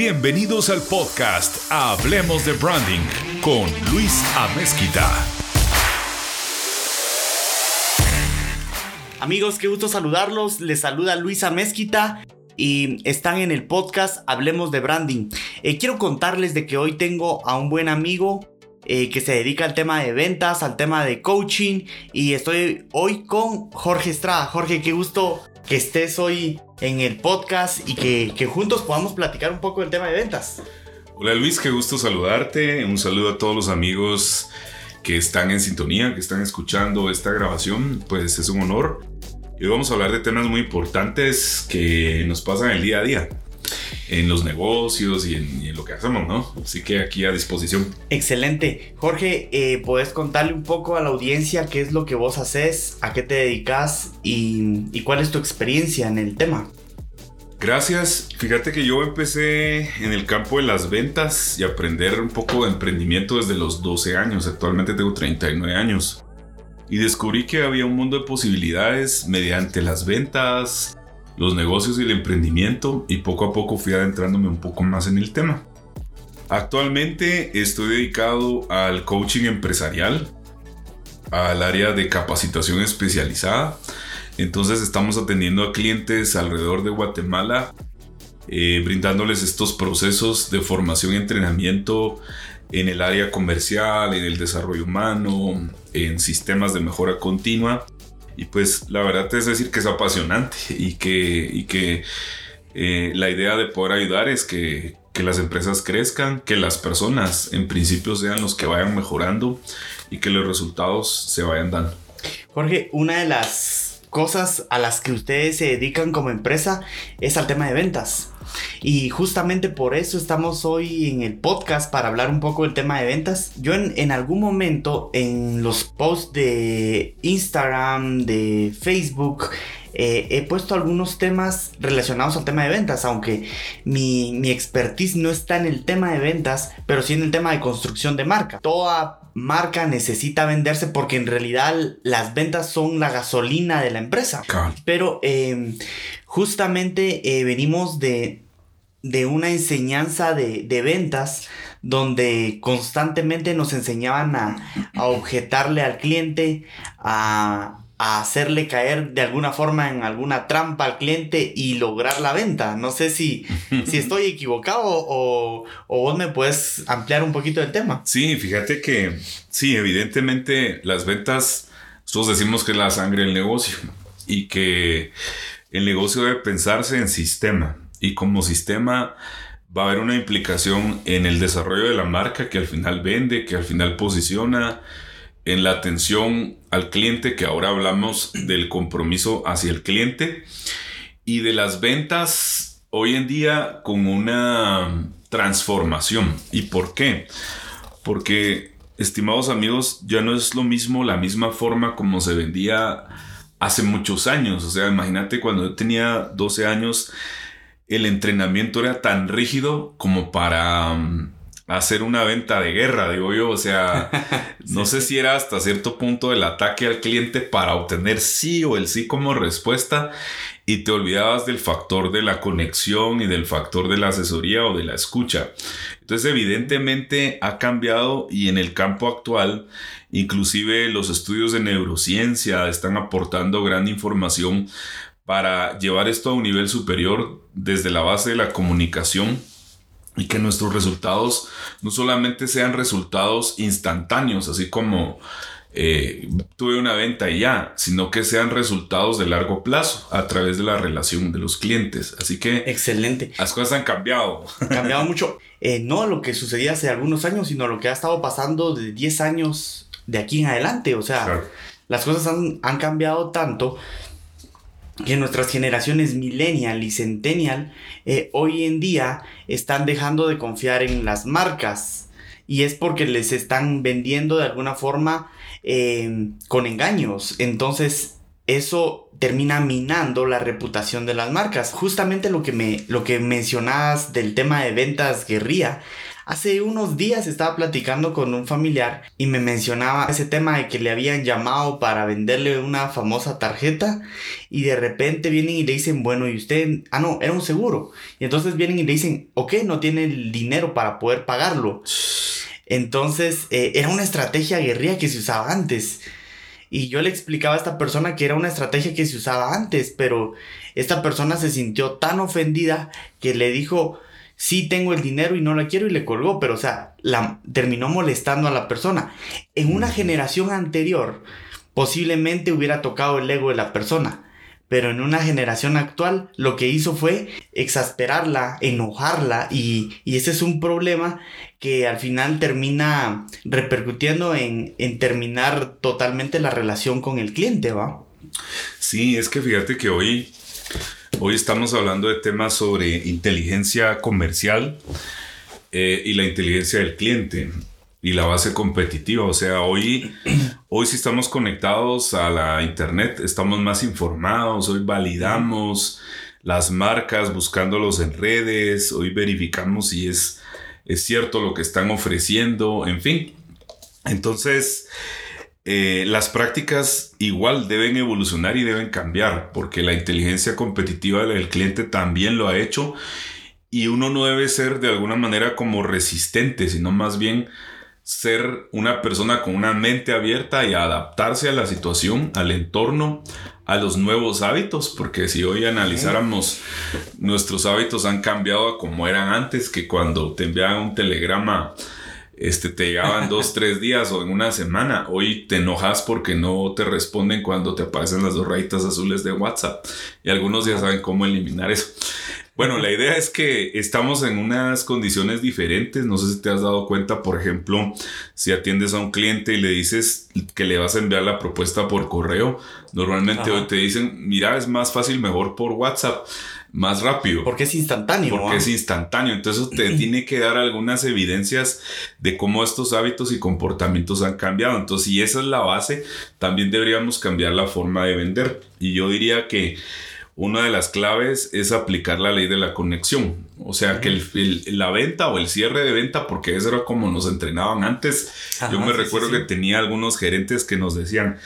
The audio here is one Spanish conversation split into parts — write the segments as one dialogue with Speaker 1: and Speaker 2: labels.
Speaker 1: Bienvenidos al podcast Hablemos de Branding con Luis Amezquita.
Speaker 2: Amigos, qué gusto saludarlos. Les saluda Luis Amezquita y están en el podcast Hablemos de Branding. Eh, quiero contarles de que hoy tengo a un buen amigo eh, que se dedica al tema de ventas, al tema de coaching y estoy hoy con Jorge Estrada. Jorge, qué gusto que estés hoy en el podcast y que, que juntos podamos platicar un poco del tema de ventas.
Speaker 3: Hola Luis, qué gusto saludarte. Un saludo a todos los amigos que están en sintonía, que están escuchando esta grabación. Pues es un honor. Y hoy vamos a hablar de temas muy importantes que nos pasan el día a día en los negocios y en, lo que hacemos, ¿no? Así que aquí a disposición.
Speaker 2: Excelente. Jorge, eh, ¿puedes contarle un poco a la audiencia qué es lo que vos haces, a qué te dedicas y, y cuál es tu experiencia en el tema?
Speaker 3: Gracias. Fíjate que yo empecé en el campo de las ventas y aprender un poco de emprendimiento desde los 12 años. Actualmente tengo 39 años. Y descubrí que había un mundo de posibilidades mediante las ventas, los negocios y el emprendimiento y poco a poco fui adentrándome un poco más en el tema. Actualmente estoy dedicado al coaching empresarial, al área de capacitación especializada. Entonces estamos atendiendo a clientes alrededor de Guatemala, eh, brindándoles estos procesos de formación y entrenamiento en el área comercial, en el desarrollo humano, en sistemas de mejora continua y pues la verdad es decir que es apasionante y que, y que eh, la idea de poder ayudar es que, que las empresas crezcan, que las personas en principio sean los que vayan mejorando y que los resultados se vayan dando.
Speaker 2: Jorge, una de las cosas a las que ustedes se dedican como empresa es al tema de ventas. Y justamente por eso estamos hoy en el podcast para hablar un poco del tema de ventas. Yo en, algún momento en los posts de Instagram, de Facebook, eh, he puesto algunos temas relacionados al tema de ventas, aunque mi, mi, expertise no está en el tema de ventas, pero sí en el tema de construcción de marca. Toda marca necesita venderse porque en realidad las ventas son la gasolina de la empresa. Pero eh, justamente eh, venimos de, de una enseñanza de, ventas donde constantemente nos enseñaban a, objetarle al cliente, a, hacerle caer de alguna forma en alguna trampa al cliente y lograr la venta. No sé si, si estoy equivocado o, o vos me puedes ampliar un poquito el tema.
Speaker 3: Sí, fíjate que sí, evidentemente las ventas, nosotros decimos que es la sangre del negocio y que el negocio debe pensarse en sistema y como sistema va a haber una implicación en el desarrollo de la marca que al final vende, que al final posiciona, en la atención al cliente, que ahora hablamos del compromiso hacia el cliente, y de las ventas hoy en día con una transformación. ¿Y por qué? Porque, estimados amigos, ya no es lo mismo la misma forma como se vendía hace muchos años. O sea, imagínate cuando yo tenía 12 años, el entrenamiento era tan rígido como para um, hacer una venta de guerra, digo yo. O sea, no sé si era hasta cierto punto el ataque al cliente para obtener sí o el sí como respuesta y te olvidabas del factor de la conexión y del factor de la asesoría o de la escucha. Entonces, evidentemente ha cambiado y en el campo actual Inclusive los estudios de neurociencia están aportando gran información para llevar esto a un nivel superior desde la base de la comunicación y que nuestros resultados no solamente sean resultados instantáneos, así como eh, tuve una venta y ya, sino que sean resultados de largo plazo a través de la relación de los clientes. Así que...
Speaker 2: Excelente.
Speaker 3: Las cosas han cambiado.
Speaker 2: Han cambiado mucho. Eh, no lo que sucedía hace algunos años, sino lo que ha estado pasando de 10 años de aquí en adelante. O sea, las cosas han, cambiado tanto que nuestras generaciones millennial y centennial eh, hoy en día están dejando de confiar en las marcas. Y es porque les están vendiendo de alguna forma eh, con engaños. Entonces, eso termina minando la reputación de las marcas. Justamente lo que me lo que mencionabas del tema de ventas guerrilla Hace unos días estaba platicando con un familiar y me mencionaba ese tema de que le habían llamado para venderle una famosa tarjeta y de repente vienen y le dicen, bueno, y usted, ah, no, era un seguro. Y entonces vienen y le dicen, ok, no tiene el dinero para poder pagarlo. Entonces, eh, era una estrategia guerrilla que se usaba antes. Y yo le explicaba a esta persona que era una estrategia que se usaba antes, pero esta persona se sintió tan ofendida que le dijo, sí tengo el dinero y no la quiero y le colgó, pero o sea, la terminó molestando a la persona. En una generación anterior, posiblemente hubiera tocado el ego de la persona. Pero en una generación actual lo que hizo fue exasperarla, enojarla y, y ese es un problema que al final termina repercutiendo en, en terminar totalmente la relación con el cliente, ¿va?
Speaker 3: Sí, es que fíjate que hoy, hoy estamos hablando de temas sobre inteligencia comercial eh, y la inteligencia del cliente y la base competitiva. O sea, hoy, hoy si estamos conectados a la internet, estamos más informados, hoy validamos las marcas buscándolos en redes, hoy verificamos si es, es cierto lo que están ofreciendo, en fin. Entonces, eh, las prácticas igual deben evolucionar y deben cambiar, porque la inteligencia competitiva del cliente también lo ha hecho y uno no debe ser de alguna manera como resistente, sino más bien ser una persona con una mente abierta y adaptarse a la situación, al entorno, a los nuevos hábitos, porque si hoy analizáramos nuestros hábitos han cambiado a como eran antes, que cuando te enviaban un telegrama, este, te llegaban dos, tres días o en una semana, hoy te enojas porque no te responden cuando te aparecen las dos rayitas azules de WhatsApp y algunos ya saben cómo eliminar eso. Bueno, la idea es que estamos en unas condiciones diferentes. No sé si te has dado cuenta, por ejemplo, si atiendes a un cliente y le dices que le vas a enviar la propuesta por correo, normalmente hoy te dicen, mira, es más fácil, mejor por WhatsApp, más rápido.
Speaker 2: Porque es instantáneo.
Speaker 3: Porque es instantáneo. Entonces te tiene que dar algunas evidencias de cómo estos hábitos y comportamientos han cambiado. Entonces, si esa es la base, también deberíamos cambiar la forma de vender. Y yo diría que una de las claves es aplicar la ley de la conexión. O sea, que la venta o el cierre de venta, porque eso era como nos entrenaban antes. Yo me recuerdo que tenía algunos gerentes que nos decían,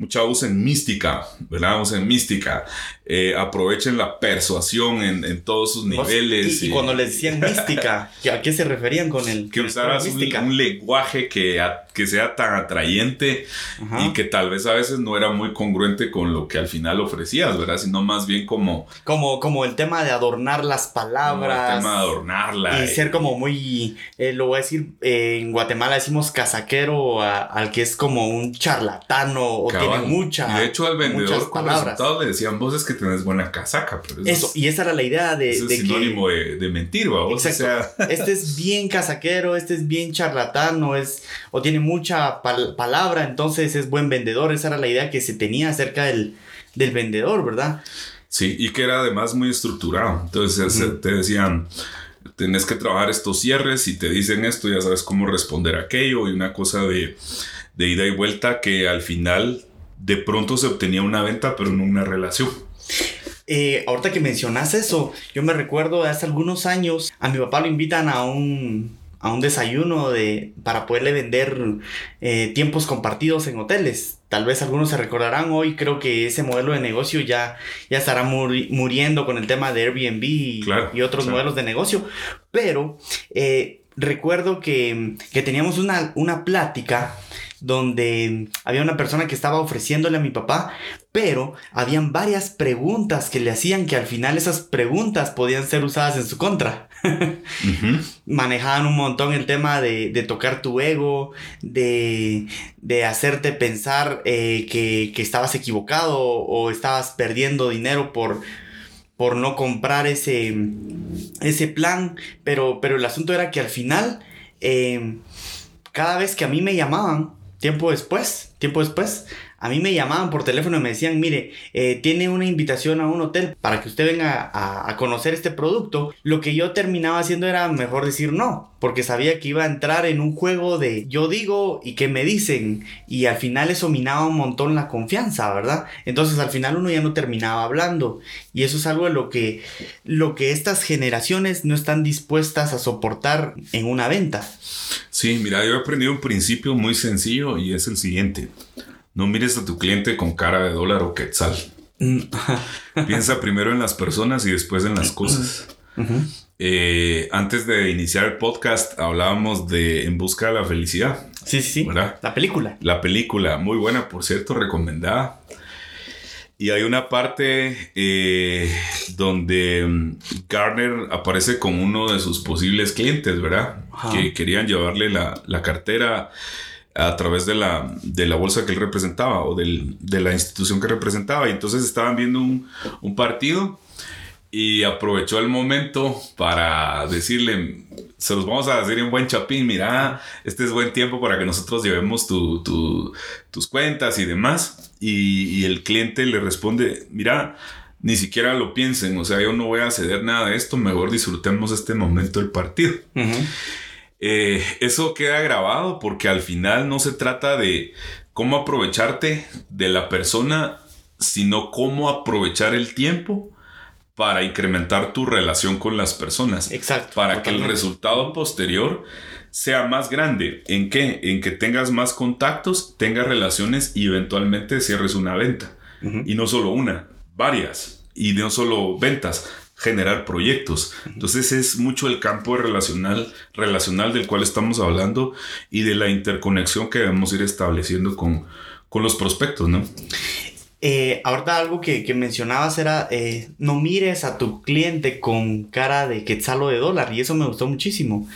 Speaker 3: mucha usen mística, ¿verdad? Usen mística. Eh, aprovechen la persuasión en, todos sus niveles.
Speaker 2: Y, cuando les decían mística, ¿a qué se referían con el
Speaker 3: que usaras un, lenguaje que, que sea tan atrayente y que tal vez a veces no era muy congruente con lo que al final ofrecías, ¿verdad? Sino más bien como...
Speaker 2: Como, como el tema de adornar las palabras.
Speaker 3: El tema de adornarla.
Speaker 2: Y ser como muy, eh, lo voy a decir, eh, en Guatemala decimos casaquero al que es como un charlatano o tiene mucha...
Speaker 3: Y de hecho al vendedor con resultados le decían, vos es que tenés buena casaca. Pero
Speaker 2: eso, y esa era la idea de...
Speaker 3: Es sinónimo de, de, mentir, vos.
Speaker 2: Exacto. este es bien casaquero, este es bien charlatano, es... O tiene mucha palabra, entonces es buen vendedor. Esa era la idea que se tenía acerca del, del vendedor, ¿verdad?
Speaker 3: Sí, y que era además muy estructurado. Entonces te decían, tenés que trabajar estos cierres, y te dicen esto, ya sabes cómo responder a aquello, y una cosa de, de ida y vuelta que al final de pronto se obtenía una venta, pero no una relación.
Speaker 2: Eh, ahorita que mencionas eso, yo me recuerdo hace algunos años, a mi papá lo invitan a un, a un desayuno de, para poderle vender eh, tiempos compartidos en hoteles. Tal vez algunos se recordarán hoy, creo que ese modelo de negocio ya, ya estará muriendo con el tema de Airbnb y, otros modelos de negocio. Pero eh, recuerdo que, que teníamos una, una plática donde había una persona que estaba ofreciéndole a mi papá, pero habían varias preguntas que le hacían que al final esas preguntas podían ser usadas en su contra. Manejaban un montón el tema de, tocar tu ego, de, hacerte pensar eh, que, estabas equivocado o estabas perdiendo dinero por, por no comprar ese, ese plan, pero, pero el asunto era que al final, eh, cada vez que a mí me llamaban, tiempo después, tiempo después, A mí me llamaban por teléfono y me decían, mire, eh, tiene una invitación a un hotel para que usted venga a, conocer este producto. Lo que yo terminaba haciendo era mejor decir no, porque sabía que iba a entrar en un juego de yo digo y que me dicen. Y al final eso minaba un montón la confianza, ¿verdad? Entonces al final uno ya no terminaba hablando. Y eso es algo de lo que, lo que estas generaciones no están dispuestas a soportar en una venta.
Speaker 3: Sí, mira, yo he aprendido un principio muy sencillo y es el siguiente. No mires a tu cliente con cara de dólar o quetzal. Mm. Piensa primero en las personas y después en las cosas. Eh, antes de iniciar el podcast hablábamos de En Busca de la Felicidad.
Speaker 2: Sí, sí, sí. La película.
Speaker 3: La película, muy buena, por cierto, recomendada. Y hay una parte eh, donde mm, Garner aparece con uno de sus posibles clientes, ¿verdad? Que querían llevarle la, la, cartera a través de la, de la bolsa que él representaba o del, de la institución que representaba. Y entonces estaban viendo un, un partido y aprovechó el momento para decirle, se los vamos a decir en buen chapín, mira, este es buen tiempo para que nosotros llevemos tu, tu, tus cuentas y demás. Y, el cliente le responde, mira, ni siquiera lo piensen, o sea, yo no voy a ceder nada de esto, mejor disfrutemos este momento del partido. Eh, eso queda grabado porque al final no se trata de cómo aprovecharte de la persona, sino cómo aprovechar el tiempo para incrementar tu relación con las personas.
Speaker 2: Exacto.
Speaker 3: Para que el resultado posterior sea más grande. ¿En qué? En que tengas más contactos, tengas relaciones y eventualmente cierres una venta. Y no solo una, varias. Y no solo ventas, generar proyectos. Entonces es mucho el campo relacional, relacional del cual estamos hablando y de la interconexión que debemos ir estableciendo con, con los prospectos, ¿no?
Speaker 2: Eh, ahorita algo que, que mencionabas era, eh, no mires a tu cliente con cara de quetzal o de dólar, y eso me gustó muchísimo.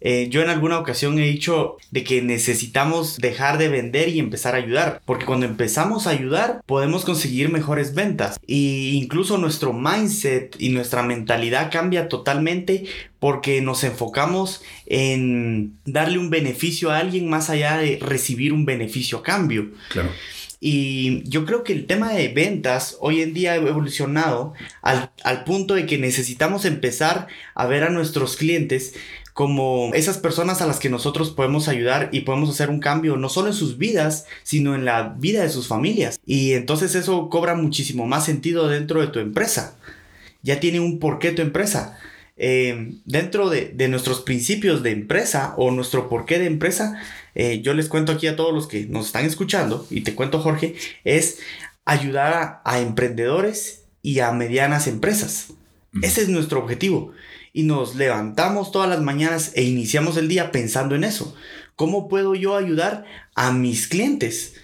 Speaker 2: Eh, yo en alguna ocasión he dicho de que necesitamos dejar de vender y empezar a ayudar, porque cuando empezamos a ayudar podemos conseguir mejores ventas e incluso nuestro mindset y nuestra mentalidad cambia totalmente porque nos enfocamos en darle un beneficio a alguien más allá de recibir un beneficio a cambio.
Speaker 3: Claro.
Speaker 2: Y yo creo que el tema de ventas hoy en día ha evolucionado al, al, punto de que necesitamos empezar a ver a nuestros clientes como esas personas a las que nosotros podemos ayudar y podemos hacer un cambio no solo en sus vidas, sino en la vida de sus familias. Y entonces eso cobra muchísimo más sentido dentro de tu empresa. Ya tiene un porqué tu empresa. Eh, dentro de, de, nuestros principios de empresa o nuestro porqué de empresa, eh, yo les cuento aquí a todos los que nos están escuchando, y te cuento Jorge, es ayudar a, a emprendedores y a medianas empresas. Ese es nuestro objetivo. Y nos levantamos todas las mañanas e iniciamos el día pensando en eso. ¿Cómo puedo yo ayudar a mis clientes?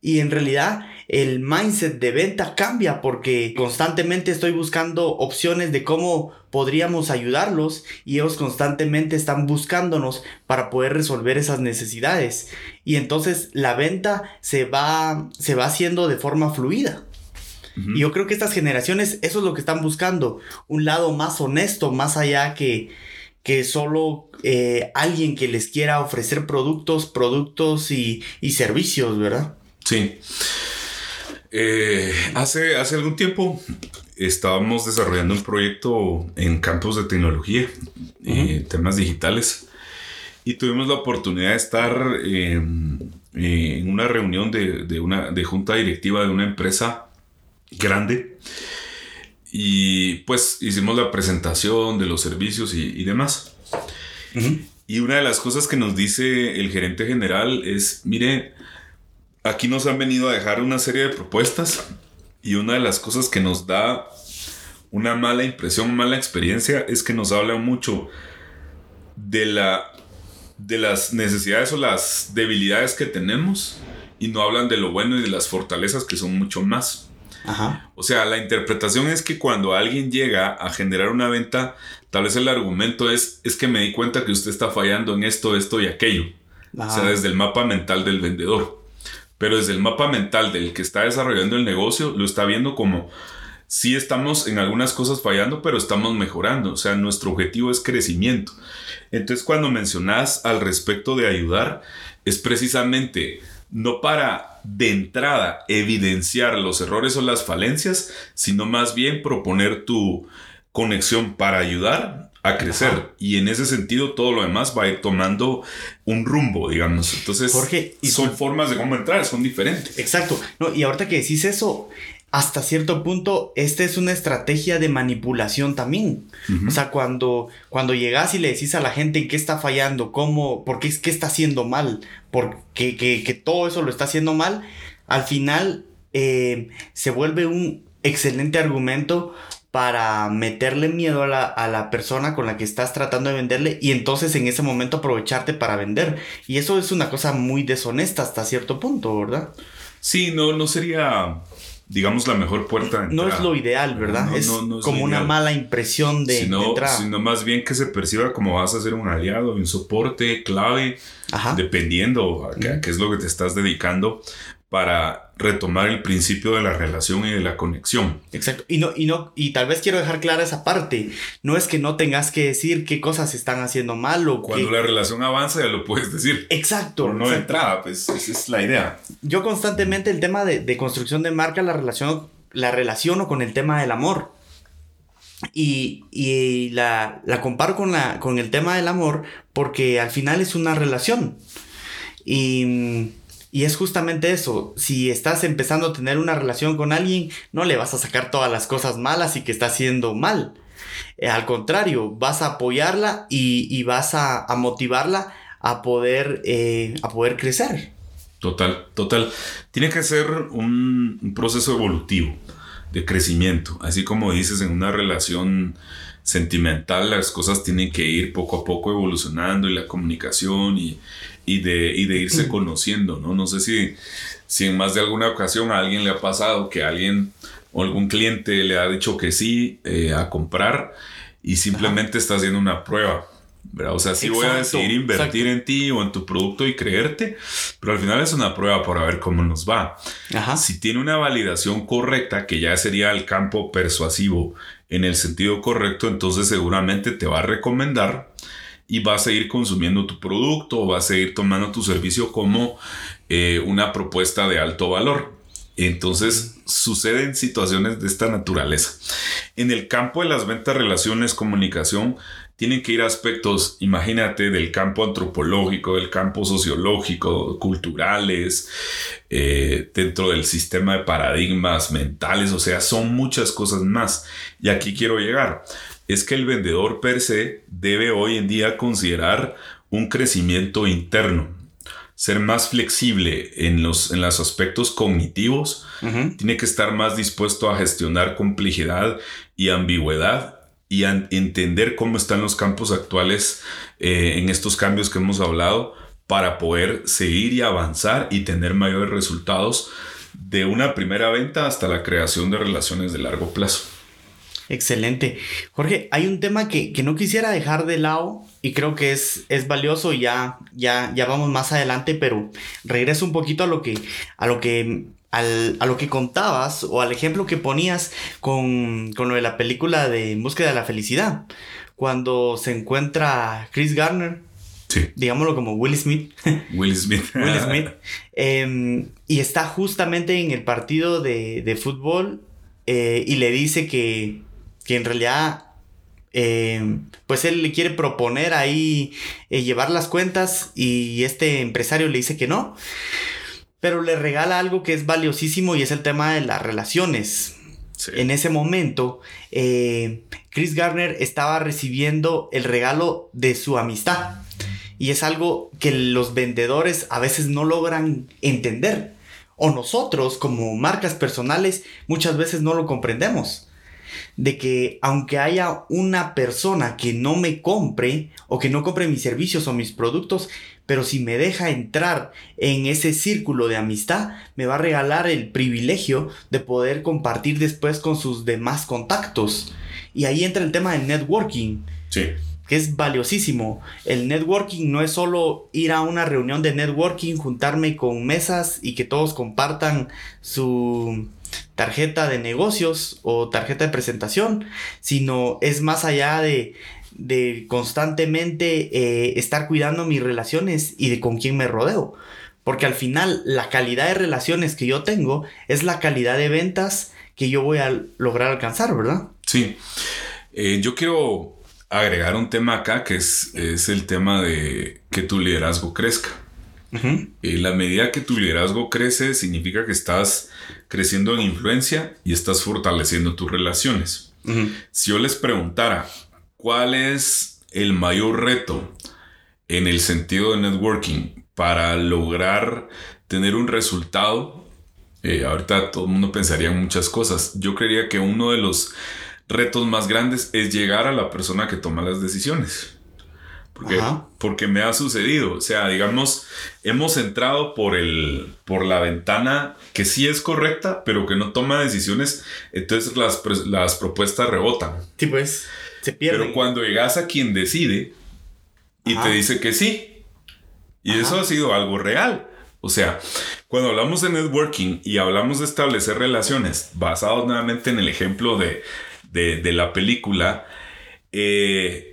Speaker 2: Y en realidad el mindset de venta cambia porque constantemente estoy buscando opciones de cómo podríamos ayudarlos y ellos constantemente están buscándonos para poder resolver esas necesidades. Y entonces la venta se va, se va haciendo de forma fluida. Y yo creo que estas generaciones, eso es lo que están buscando, un lado más honesto, más allá que, que solo eh, alguien que les quiera ofrecer productos, productos y, y servicios, ¿verdad?
Speaker 3: Sí. Eh, hace, hace algún tiempo estábamos desarrollando un proyecto en campos de tecnología, eh, temas digitales, y tuvimos la oportunidad de estar en una reunión de, de, una de junta directiva de una empresa grande. Y pues hicimos la presentación de los servicios y, y demás. Uh -huh. Y una de las cosas que nos dice el gerente general es, mire, aquí nos han venido a dejar una serie de propuestas y una de las cosas que nos da una mala impresión, mala experiencia, es que nos habla mucho de, la, de las necesidades o las debilidades que tenemos y no hablan de lo bueno y de las fortalezas que son mucho más.
Speaker 2: Ajá.
Speaker 3: O sea, la interpretación es que cuando alguien llega a generar una venta, tal vez el argumento es, es que me di cuenta que usted está fallando en esto, esto y aquello. Ajá. O sea, desde el mapa mental del vendedor. Pero desde el mapa mental del que está desarrollando el negocio, lo está viendo como sí estamos en algunas cosas fallando, pero estamos mejorando. O sea, nuestro objetivo es crecimiento. Entonces, cuando mencionas al respecto de ayudar, es precisamente no para de entrada evidenciar los errores o las falencias, sino más bien proponer tu conexión para ayudar a crecer. Y en ese sentido, todo lo demás va a ir tomando un rumbo, digamos. Entonces,
Speaker 2: Jorge, y
Speaker 3: son formas de cómo entrar, son diferentes.
Speaker 2: Exacto. No, y ahorita que decís eso, hasta cierto punto, esta es una estrategia de manipulación también. O sea, cuando, cuando llegas y le decís a la gente en qué está fallando, cómo, por qué, qué está haciendo mal, porque que, que todo eso lo está haciendo mal, al final eh, se vuelve un excelente argumento para meterle miedo a la, a la, persona con la que estás tratando de venderle y entonces en ese momento aprovecharte para vender. Y eso es una cosa muy deshonesta hasta cierto punto, ¿verdad?
Speaker 3: Sí, no, no sería, digamos, la mejor puerta
Speaker 2: de No es lo ideal, ¿verdad?
Speaker 3: No,
Speaker 2: es
Speaker 3: no, no es
Speaker 2: como una mala impresión de,
Speaker 3: sino,
Speaker 2: de entrada.
Speaker 3: sino más bien que se perciba como vas a ser un aliado, un soporte clave,
Speaker 2: Ajá.
Speaker 3: dependiendo a qué es lo que te estás dedicando para retomar el principio de la relación y de la conexión.
Speaker 2: Exacto. Y no, y no, y tal vez quiero dejar clara esa parte. No es que no tengas que decir qué cosas están haciendo mal o
Speaker 3: Cuando
Speaker 2: qué.
Speaker 3: la relación avanza ya lo puedes decir.
Speaker 2: Exacto.
Speaker 3: Pero no de
Speaker 2: exacto.
Speaker 3: entrada, pues esa es la idea.
Speaker 2: Yo constantemente el tema de, de construcción de marca la relaciono, la relaciono con el tema del amor. Y, y la, la comparo con, la, con el tema del amor porque al final es una relación. Y, y es justamente eso. Si estás empezando a tener una relación con alguien, no le vas a sacar todas las cosas malas y que está haciendo mal. Eh, al contrario, vas a apoyarla y, vas a, motivarla a poder, eh, a poder crecer.
Speaker 3: Total, total. Tiene que ser un proceso evolutivo de crecimiento. Así como dices, en una relación sentimental las cosas tienen que ir poco a poco evolucionando y la comunicación y, y de, y de irse conociendo, ¿no? No sé si, si en más de alguna ocasión a alguien le ha pasado que alguien o algún cliente le ha dicho que sí eh, a comprar y simplemente está haciendo una prueba. ¿verdad? O sea, sí voy a decidir invertir
Speaker 2: exacto.
Speaker 3: en ti o en tu producto y creerte, pero al final es una prueba para ver cómo nos va.
Speaker 2: Ajá.
Speaker 3: Si tiene una validación correcta, que ya sería el campo persuasivo en el sentido correcto, entonces seguramente te va a recomendar y va a seguir consumiendo tu producto o va a seguir tomando tu servicio como eh, una propuesta de alto valor. Entonces suceden situaciones de esta naturaleza. En el campo de las ventas, relaciones, comunicación, tienen que ir aspectos, imagínate, del campo antropológico, del campo sociológico, culturales, eh, dentro del sistema de paradigmas mentales, o sea, son muchas cosas más. Y aquí quiero llegar. Es que el vendedor per se debe hoy en día considerar un crecimiento interno, ser más flexible en los, en los aspectos cognitivos, tiene que estar más dispuesto a gestionar complejidad y ambigüedad y a entender cómo están los campos actuales eh, en estos cambios que hemos hablado para poder seguir y avanzar y tener mayores resultados de una primera venta hasta la creación de relaciones de largo plazo.
Speaker 2: Excelente. Jorge, hay un tema que, que no quisiera dejar de lado y creo que es, es valioso y ya, ya, ya vamos más adelante, pero regreso un poquito a lo que, a lo que, al- a lo que contabas o al ejemplo que ponías con, con lo de la película de En búsqueda de la felicidad. Cuando se encuentra Chris Garner,
Speaker 3: Sí,
Speaker 2: digámoslo como Will Smith,
Speaker 3: Will Smith.
Speaker 2: Will Smith. Em, y está justamente en el partido de, de fútbol eh, y le dice que, que en realidad, em, pues él le quiere proponer ahí eh, llevar las cuentas y este empresario le dice que no. Pero le regala algo que es valiosísimo y es el tema de las relaciones.
Speaker 3: Sí.
Speaker 2: En ese momento, eh, Chris Garner estaba recibiendo el regalo de su amistad. Y es algo que los vendedores a veces no logran entender. O nosotros, como marcas personales, muchas veces no lo comprendemos. De que aunque haya una persona que no me compre o que no compre mis servicios o mis productos, pero si me deja entrar en ese círculo de amistad, me va a regalar el privilegio de poder compartir después con sus demás contactos. Y ahí entra el tema del networking
Speaker 3: Sí.
Speaker 2: que es valiosísimo. El networking no es solo ir a una reunión de networking, juntarme con mesas y que todos compartan su tarjeta de negocios o tarjeta de presentación, sino es más allá de, de constantemente eh, estar cuidando mis relaciones y de con quién me rodeo. Porque al final la calidad de relaciones que yo tengo es la calidad de ventas que yo voy a lograr alcanzar, ¿verdad?
Speaker 3: Sí. Eh, yo quiero agregar un tema acá que es, es el tema de que tu liderazgo crezca. Y la medida que tu liderazgo crece significa que estás creciendo en influencia y estás fortaleciendo tus relaciones. Si yo les preguntara cuál es el mayor reto en el sentido de networking para lograr tener un resultado, eh, ahorita todo el mundo pensaría en muchas cosas. Yo creería que uno de los retos más grandes es llegar a la persona que toma las decisiones. Porque, porque me ha sucedido. O sea, digamos, hemos entrado por, el, por la ventana que sí es correcta, pero que no toma decisiones. Entonces las, las propuestas rebotan.
Speaker 2: Sí, pues, se pierden.
Speaker 3: Pero cuando llegas a quien decide y te dice que sí, y eso ha sido algo real. O sea, cuando hablamos de networking y hablamos de establecer relaciones, basados nuevamente en el ejemplo de, de, la película, eh,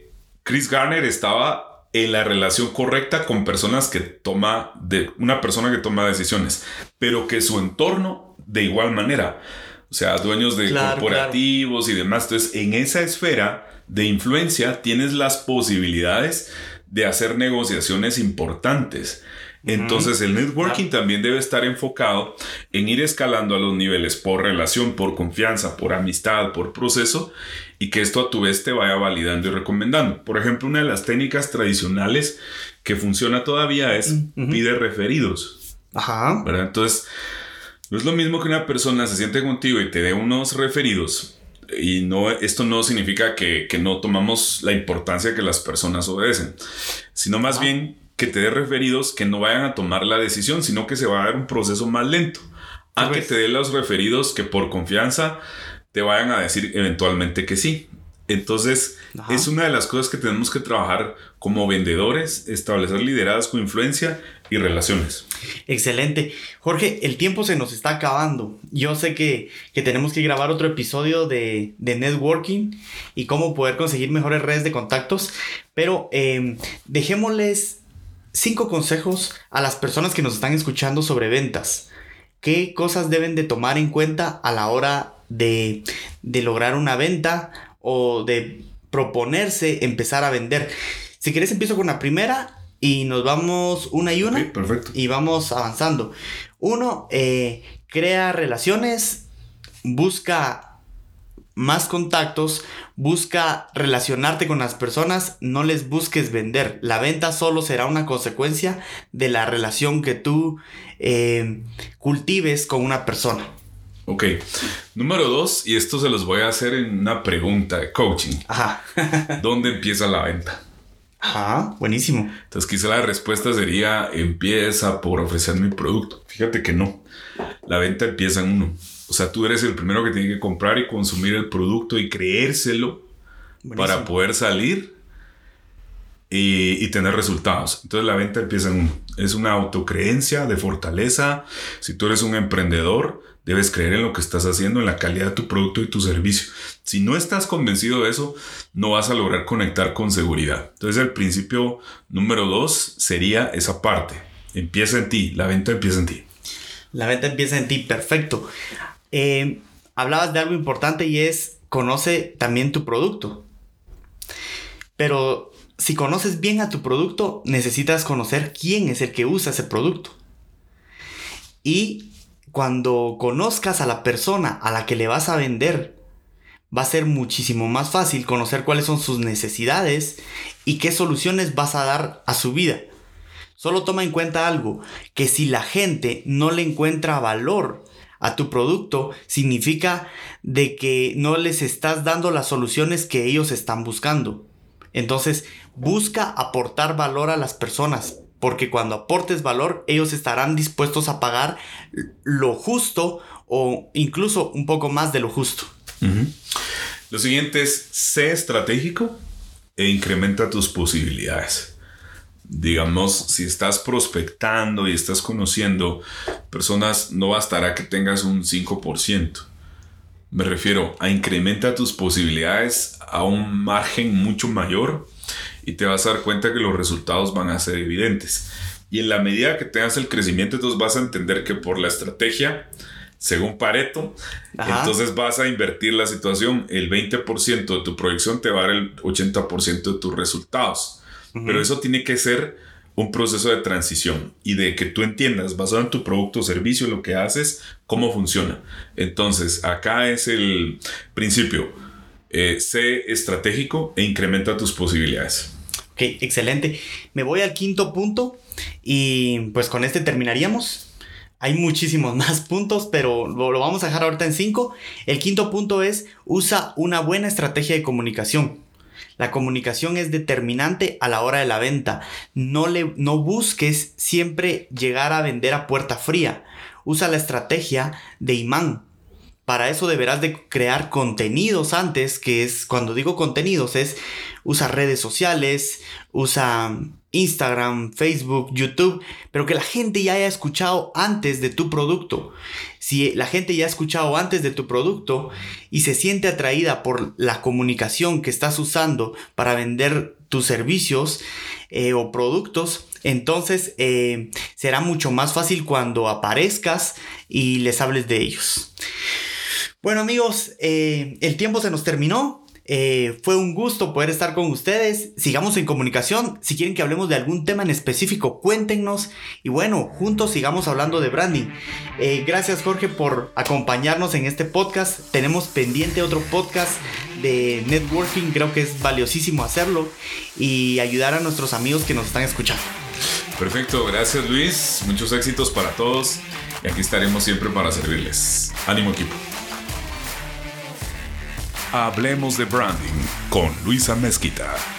Speaker 3: Chris Garner estaba en la relación correcta con personas que toma, de una persona que toma decisiones, pero que su entorno de igual manera, o sea, dueños de corporativos y demás. Entonces, en esa esfera de influencia tienes las posibilidades de hacer negociaciones importantes. Entonces el networking también debe estar enfocado en ir escalando a los niveles por relación, por confianza, por amistad, por proceso y que esto a tu vez te vaya validando y recomendando. Por ejemplo, una de las técnicas tradicionales que funciona todavía es pide referidos. Ajá. ¿verdad? Entonces, no es lo mismo que una persona se siente contigo y te dé unos referidos. Y no, esto no significa que, no tomamos la importancia que las personas obedecen, sino más bien que te dé referidos que no vayan a tomar la decisión, sino que se va a dar un proceso más lento. A que te dé los referidos que por confianza te vayan a decir eventualmente que sí. Entonces, es una de las cosas que tenemos que trabajar como vendedores, establecer liderazgo, influencia y relaciones.
Speaker 2: Excelente. Jorge, el tiempo se nos está acabando. Yo sé que, tenemos que grabar otro episodio de, networking y cómo poder conseguir mejores redes de contactos, pero em, dejémosles cinco consejos a las personas que nos están escuchando sobre ventas. ¿Qué cosas deben de tomar en cuenta a la hora de, lograr una venta o de proponerse empezar a vender? Si quieres empiezo con la primera y nos vamos una y una.
Speaker 3: perfecto.
Speaker 2: Y vamos avanzando. Uno, eh, crea relaciones, busca más contactos, busca relacionarte con las personas, no les busques vender. La venta solo será una consecuencia de la relación que tú eh, cultives con una persona.
Speaker 3: Ok. Número dos, y esto se los voy a hacer en una pregunta de coaching. Ajá. ¿Dónde empieza la venta?
Speaker 2: Ajá, buenísimo.
Speaker 3: Entonces quizá la respuesta sería empieza por ofrecer mi producto. Fíjate que no. La venta empieza en uno. O sea, tú eres el primero que tiene que comprar y consumir el producto y creérselo para poder salir y, tener resultados. Entonces la venta empieza en uno. Es una autocreencia de fortaleza. Si tú eres un emprendedor, debes creer en lo que estás haciendo, en la calidad de tu producto y tu servicio. Si no estás convencido de eso, no vas a lograr conectar con seguridad. Entonces el principio número dos sería esa parte. Empieza en ti, la venta empieza en ti.
Speaker 2: La venta empieza en ti, perfecto. Eh, hablabas de algo importante y es conoce también tu producto. Pero si conoces bien a tu producto, necesitas conocer quién es el que usa ese producto. Y cuando conozcas a la persona a la que le vas a vender, va a ser muchísimo más fácil conocer cuáles son sus necesidades y qué soluciones vas a dar a su vida. Solo toma en cuenta algo, que si la gente no le encuentra valor a tu producto, significa de que no les estás dando las soluciones que ellos están buscando. Entonces, busca aportar valor a las personas, porque cuando aportes valor, ellos estarán dispuestos a pagar lo justo o incluso un poco más de lo justo.
Speaker 3: Lo siguiente es, sé estratégico e incrementa tus posibilidades digamos, si estás prospectando y estás conociendo personas, no bastará que tengas un 5%. Me refiero a incrementa tus posibilidades a un margen mucho mayor y te vas a dar cuenta que los resultados van a ser evidentes. Y en la medida que tengas el crecimiento, entonces vas a entender que por la estrategia, según Pareto, entonces vas a invertir la situación, el 20% de tu proyección te va a dar el 80% de tus resultados. Pero eso tiene que ser un proceso de transición y de que tú entiendas, basado en tu producto o servicio, lo que haces, cómo funciona. Entonces, acá es el principio. Eh, sé estratégico e incrementa tus posibilidades.
Speaker 2: Ok, excelente. Me voy al quinto punto y pues con este terminaríamos. Hay muchísimos más puntos, pero lo, lo vamos a dejar ahorita en cinco. El quinto punto es usa una buena estrategia de comunicación. La comunicación es determinante a la hora de la venta. No, le, no busques siempre llegar a vender a puerta fría. Usa la estrategia de imán. Para eso deberás de crear contenidos antes, que es, cuando digo contenidos, es usa redes sociales, usa Instagram, Facebook, YouTube, pero que la gente ya haya escuchado antes de tu producto. Si la gente ya ha escuchado antes de tu producto y se siente atraída por la comunicación que estás usando para vender tus servicios eh, o productos, entonces eh, será mucho más fácil cuando aparezcas y les hables de ellos. Bueno amigos, eh, el tiempo se nos terminó. Eh, fue un gusto poder estar con ustedes. Sigamos en comunicación. Si quieren que hablemos de algún tema en específico, cuéntenos. Y bueno, juntos sigamos hablando de branding. Eh, gracias Jorge por acompañarnos en este podcast. Tenemos pendiente otro podcast de networking. Creo que es valiosísimo hacerlo y ayudar a nuestros amigos que nos están escuchando.
Speaker 3: Perfecto, gracias Luis. Muchos éxitos para todos. Y aquí estaremos siempre para servirles. Ánimo equipo.
Speaker 1: Hablemos de Branding con Luisa Mezquita.